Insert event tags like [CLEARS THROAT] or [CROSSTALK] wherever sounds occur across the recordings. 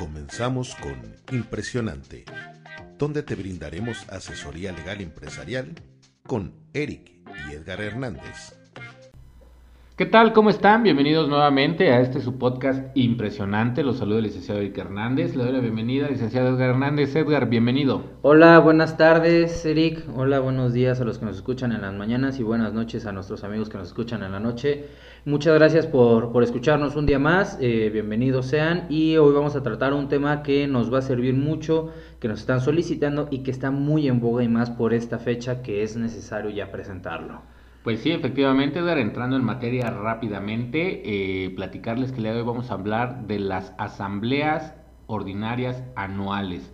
Comenzamos con Impresionante, donde te brindaremos asesoría legal empresarial con Eric y Edgar Hernández. ¿Qué tal? ¿Cómo están? Bienvenidos nuevamente a este su podcast impresionante. Los saludo el licenciado Eric Hernández. Le doy la bienvenida licenciado Edgar Hernández. Edgar, bienvenido. Hola, buenas tardes, Eric. Hola, buenos días a los que nos escuchan en las mañanas y buenas noches a nuestros amigos que nos escuchan en la noche. Muchas gracias por, por escucharnos un día más. Eh, bienvenidos sean. Y hoy vamos a tratar un tema que nos va a servir mucho, que nos están solicitando y que está muy en boga y más por esta fecha que es necesario ya presentarlo. Pues sí, efectivamente, Edgar, entrando en materia rápidamente, eh, platicarles que el día de hoy vamos a hablar de las asambleas ordinarias anuales.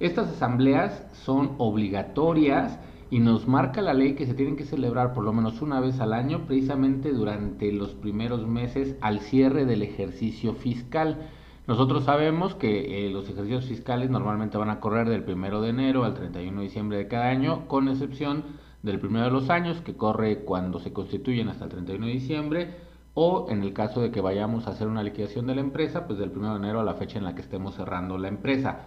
Estas asambleas son obligatorias y nos marca la ley que se tienen que celebrar por lo menos una vez al año, precisamente durante los primeros meses al cierre del ejercicio fiscal. Nosotros sabemos que eh, los ejercicios fiscales normalmente van a correr del 1 de enero al 31 de diciembre de cada año, con excepción del primero de los años, que corre cuando se constituyen hasta el 31 de diciembre, o en el caso de que vayamos a hacer una liquidación de la empresa, pues del 1 de enero a la fecha en la que estemos cerrando la empresa.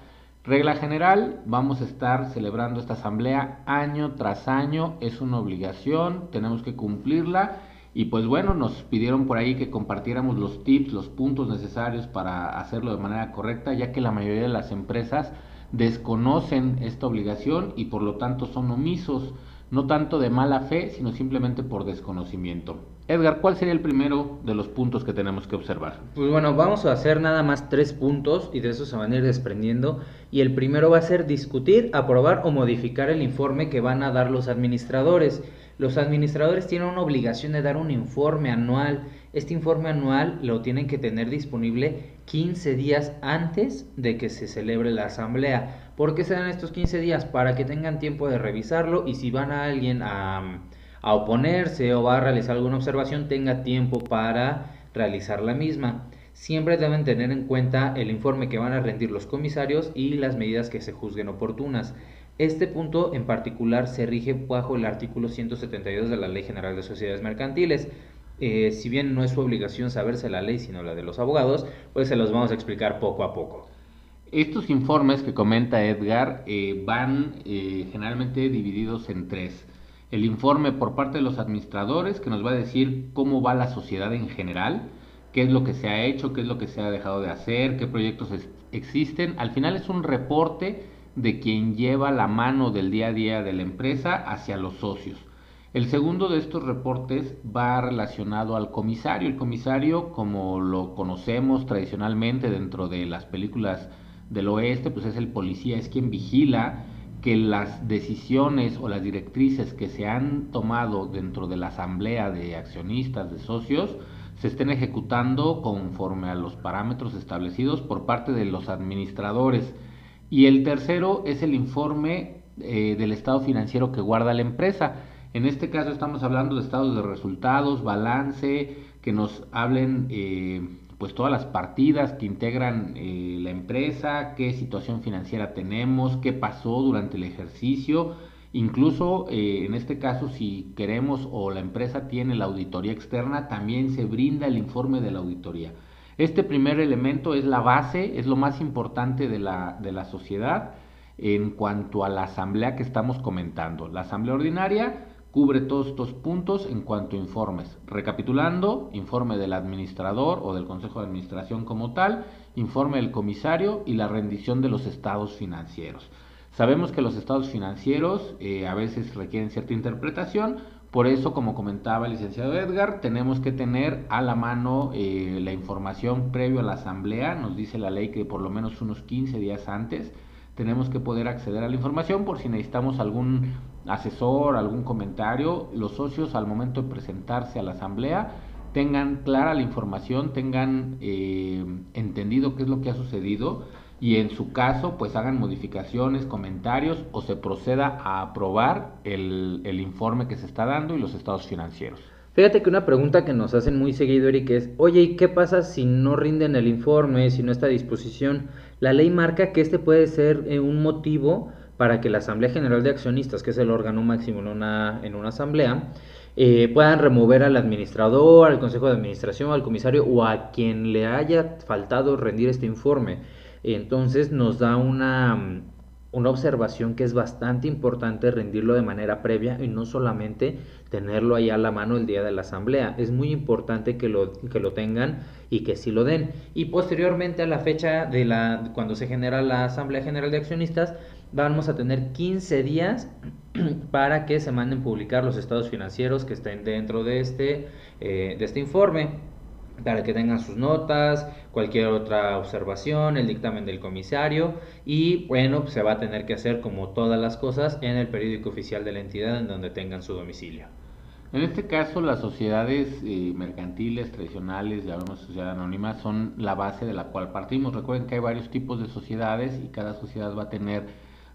Regla general, vamos a estar celebrando esta asamblea año tras año, es una obligación, tenemos que cumplirla y pues bueno, nos pidieron por ahí que compartiéramos los tips, los puntos necesarios para hacerlo de manera correcta, ya que la mayoría de las empresas desconocen esta obligación y por lo tanto son omisos no tanto de mala fe, sino simplemente por desconocimiento. Edgar, ¿cuál sería el primero de los puntos que tenemos que observar? Pues bueno, vamos a hacer nada más tres puntos y de eso se van a ir desprendiendo. Y el primero va a ser discutir, aprobar o modificar el informe que van a dar los administradores. Los administradores tienen una obligación de dar un informe anual. Este informe anual lo tienen que tener disponible 15 días antes de que se celebre la asamblea. ¿Por qué se dan estos 15 días? Para que tengan tiempo de revisarlo y si van a alguien a, oponerse o va a realizar alguna observación, tenga tiempo para realizar la misma. Siempre deben tener en cuenta el informe que van a rendir los comisarios y las medidas que se juzguen oportunas. Este punto en particular se rige bajo el artículo 172 de la Ley General de Sociedades Mercantiles. Eh, si bien no es su obligación saberse la ley, sino la de los abogados, pues se los vamos a explicar poco a poco. Estos informes que comenta Edgar eh, van eh, generalmente divididos en tres. El informe por parte de los administradores que nos va a decir cómo va la sociedad en general, qué es lo que se ha hecho, qué es lo que se ha dejado de hacer, qué proyectos existen. Al final es un reporte de quien lleva la mano del día a día de la empresa hacia los socios. El segundo de estos reportes va relacionado al comisario. El comisario, como lo conocemos tradicionalmente dentro de las películas del oeste, pues es el policía, es quien vigila que las decisiones o las directrices que se han tomado dentro de la asamblea de accionistas, de socios, se estén ejecutando conforme a los parámetros establecidos por parte de los administradores. Y el tercero es el informe eh, del estado financiero que guarda la empresa. En este caso estamos hablando de estados de resultados, balance, que nos hablen eh, pues todas las partidas que integran eh, la empresa, qué situación financiera tenemos, qué pasó durante el ejercicio, incluso eh, en este caso si queremos o la empresa tiene la auditoría externa, también se brinda el informe de la auditoría. Este primer elemento es la base, es lo más importante de la, de la sociedad en cuanto a la asamblea que estamos comentando. La asamblea ordinaria cubre todos estos puntos en cuanto a informes. Recapitulando, informe del administrador o del Consejo de Administración como tal, informe del comisario y la rendición de los estados financieros. Sabemos que los estados financieros eh, a veces requieren cierta interpretación, por eso, como comentaba el licenciado Edgar, tenemos que tener a la mano eh, la información previo a la asamblea. Nos dice la ley que por lo menos unos 15 días antes tenemos que poder acceder a la información por si necesitamos algún asesor, algún comentario, los socios al momento de presentarse a la asamblea tengan clara la información, tengan eh, entendido qué es lo que ha sucedido y en su caso pues hagan modificaciones, comentarios o se proceda a aprobar el, el informe que se está dando y los estados financieros. Fíjate que una pregunta que nos hacen muy seguido, Eric, es, oye, ¿y qué pasa si no rinden el informe, si no está a disposición? La ley marca que este puede ser eh, un motivo para que la Asamblea General de Accionistas, que es el órgano máximo en una, en una asamblea, eh, puedan remover al administrador, al consejo de administración, al comisario o a quien le haya faltado rendir este informe. Entonces nos da una, una observación que es bastante importante rendirlo de manera previa y no solamente tenerlo ahí a la mano el día de la asamblea. Es muy importante que lo, que lo tengan y que sí lo den. Y posteriormente a la fecha de la cuando se genera la Asamblea General de Accionistas, vamos a tener 15 días [CLEARS THROAT] para que se manden publicar los estados financieros que estén dentro de este, eh, de este informe para que tengan sus notas, cualquier otra observación, el dictamen del comisario y bueno, pues se va a tener que hacer como todas las cosas en el periódico oficial de la entidad en donde tengan su domicilio. En este caso, las sociedades eh, mercantiles tradicionales, llamamos sociedad anónima, son la base de la cual partimos. Recuerden que hay varios tipos de sociedades y cada sociedad va a tener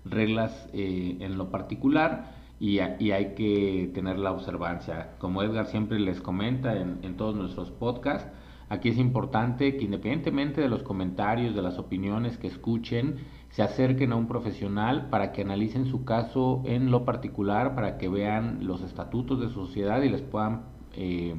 reglas eh, en lo particular y, hay que tener la observancia. Como Edgar siempre les comenta en, todos nuestros podcasts, aquí es importante que independientemente de los comentarios, de las opiniones que escuchen, se acerquen a un profesional para que analicen su caso en lo particular, para que vean los estatutos de su sociedad y les puedan eh,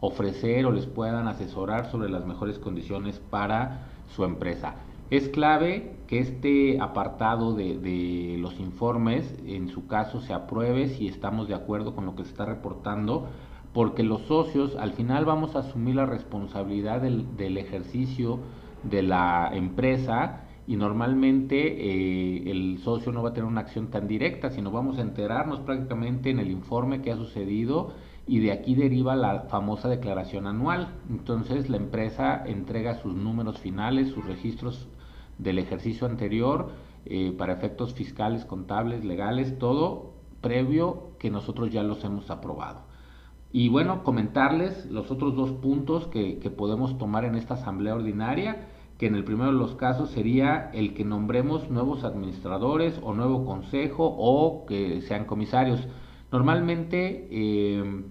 ofrecer o les puedan asesorar sobre las mejores condiciones para su empresa. Es clave que este apartado de, los informes, en su caso, se apruebe si estamos de acuerdo con lo que se está reportando, porque los socios al final vamos a asumir la responsabilidad del, ejercicio de la empresa y normalmente eh, el socio no va a tener una acción tan directa, sino vamos a enterarnos prácticamente en el informe que ha sucedido y de aquí deriva la famosa declaración anual. Entonces la empresa entrega sus números finales, sus registros del ejercicio anterior eh, para efectos fiscales, contables, legales, todo previo que nosotros ya los hemos aprobado. Y bueno, comentarles los otros dos puntos que, podemos tomar en esta asamblea ordinaria, que en el primero de los casos sería el que nombremos nuevos administradores o nuevo consejo o que sean comisarios. Normalmente eh,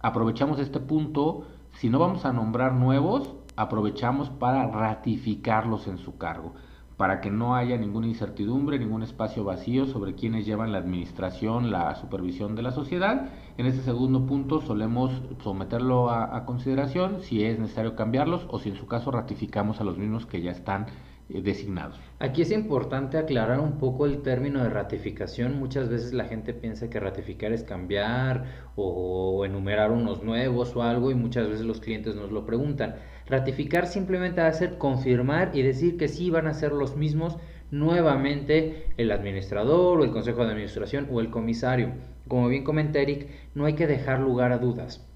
aprovechamos este punto, si no vamos a nombrar nuevos, aprovechamos para ratificarlos en su cargo, para que no haya ninguna incertidumbre, ningún espacio vacío sobre quienes llevan la administración, la supervisión de la sociedad. En este segundo punto solemos someterlo a, consideración si es necesario cambiarlos o si en su caso ratificamos a los mismos que ya están eh, designados. Aquí es importante aclarar un poco el término de ratificación. Muchas veces la gente piensa que ratificar es cambiar o enumerar unos nuevos o algo y muchas veces los clientes nos lo preguntan. Ratificar simplemente va a ser confirmar y decir que sí van a ser los mismos nuevamente el administrador o el consejo de administración o el comisario. Como bien comenta Eric, no hay que dejar lugar a dudas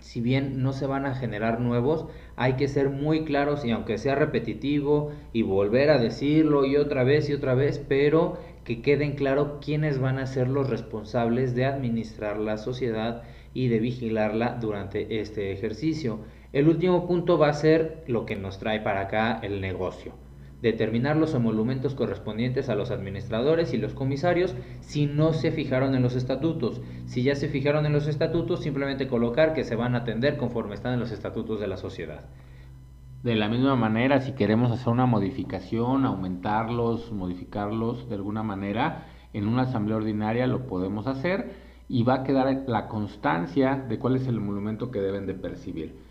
si bien no se van a generar nuevos, hay que ser muy claros y aunque sea repetitivo y volver a decirlo y otra vez y otra vez, pero que queden claro quiénes van a ser los responsables de administrar la sociedad y de vigilarla durante este ejercicio. El último punto va a ser lo que nos trae para acá el negocio determinar los emolumentos correspondientes a los administradores y los comisarios si no se fijaron en los estatutos. Si ya se fijaron en los estatutos, simplemente colocar que se van a atender conforme están en los estatutos de la sociedad. De la misma manera, si queremos hacer una modificación, aumentarlos, modificarlos de alguna manera, en una asamblea ordinaria lo podemos hacer y va a quedar la constancia de cuál es el emolumento que deben de percibir.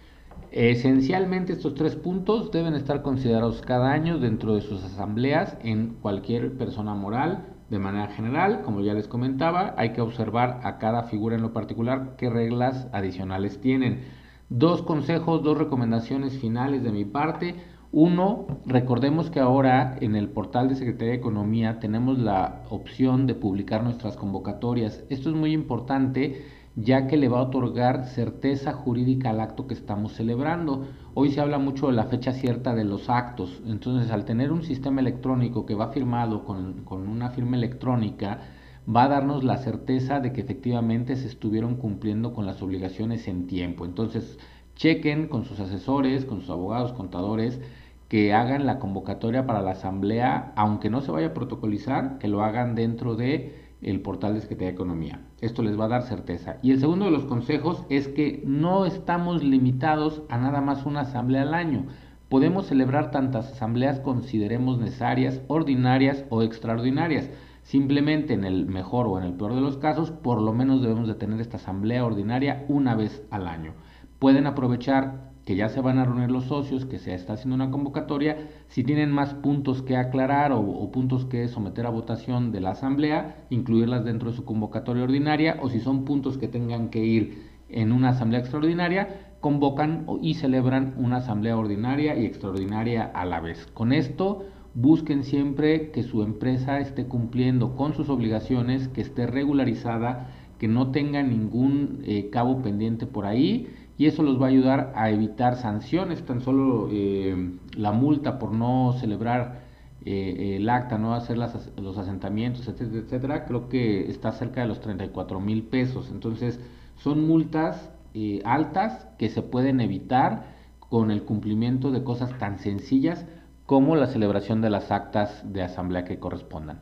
Esencialmente estos tres puntos deben estar considerados cada año dentro de sus asambleas en cualquier persona moral. De manera general, como ya les comentaba, hay que observar a cada figura en lo particular qué reglas adicionales tienen. Dos consejos, dos recomendaciones finales de mi parte. Uno, recordemos que ahora en el portal de Secretaría de Economía tenemos la opción de publicar nuestras convocatorias. Esto es muy importante ya que le va a otorgar certeza jurídica al acto que estamos celebrando. Hoy se habla mucho de la fecha cierta de los actos, entonces al tener un sistema electrónico que va firmado con, con una firma electrónica, va a darnos la certeza de que efectivamente se estuvieron cumpliendo con las obligaciones en tiempo. Entonces, chequen con sus asesores, con sus abogados, contadores, que hagan la convocatoria para la asamblea, aunque no se vaya a protocolizar, que lo hagan dentro de el portal de Secretaría de Economía. Esto les va a dar certeza. Y el segundo de los consejos es que no estamos limitados a nada más una asamblea al año. Podemos celebrar tantas asambleas consideremos necesarias, ordinarias o extraordinarias. Simplemente en el mejor o en el peor de los casos, por lo menos debemos de tener esta asamblea ordinaria una vez al año. Pueden aprovechar que ya se van a reunir los socios, que se está haciendo una convocatoria, si tienen más puntos que aclarar o, puntos que someter a votación de la asamblea, incluirlas dentro de su convocatoria ordinaria, o si son puntos que tengan que ir en una asamblea extraordinaria, convocan y celebran una asamblea ordinaria y extraordinaria a la vez. Con esto, busquen siempre que su empresa esté cumpliendo con sus obligaciones, que esté regularizada, que no tenga ningún eh, cabo pendiente por ahí y eso los va a ayudar a evitar sanciones, tan solo eh, la multa por no celebrar eh, el acta, no hacer los asentamientos, etcétera, etcétera, creo que está cerca de los 34 mil pesos. Entonces, son multas eh, altas que se pueden evitar con el cumplimiento de cosas tan sencillas como la celebración de las actas de asamblea que correspondan.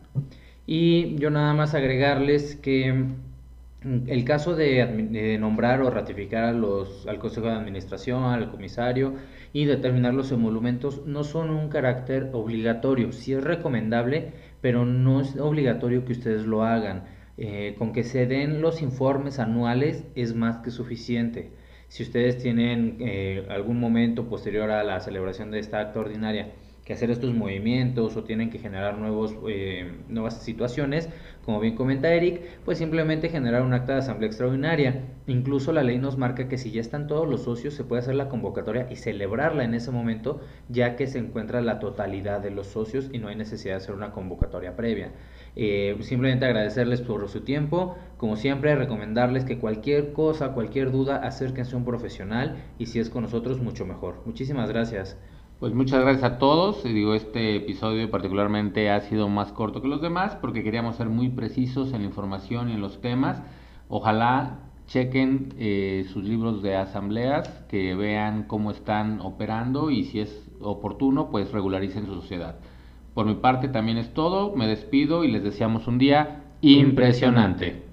Y yo nada más agregarles que el caso de, nombrar o ratificar a los, al Consejo de Administración, al comisario y determinar los emolumentos no son un carácter obligatorio. Sí es recomendable, pero no es obligatorio que ustedes lo hagan. Eh, con que se den los informes anuales es más que suficiente. Si ustedes tienen eh, algún momento posterior a la celebración de esta acta ordinaria que hacer estos movimientos o tienen que generar nuevos, eh, nuevas situaciones, como bien comenta Eric, pues simplemente generar un acta de asamblea extraordinaria. Incluso la ley nos marca que si ya están todos los socios, se puede hacer la convocatoria y celebrarla en ese momento, ya que se encuentra la totalidad de los socios y no hay necesidad de hacer una convocatoria previa. Eh, simplemente agradecerles por su tiempo, como siempre recomendarles que cualquier cosa, cualquier duda, acérquense a un profesional y si es con nosotros, mucho mejor. Muchísimas gracias. Pues muchas gracias a todos. Digo, este episodio particularmente ha sido más corto que los demás porque queríamos ser muy precisos en la información y en los temas. Ojalá chequen eh, sus libros de asambleas, que vean cómo están operando y si es oportuno, pues regularicen su sociedad. Por mi parte también es todo. Me despido y les deseamos un día impresionante.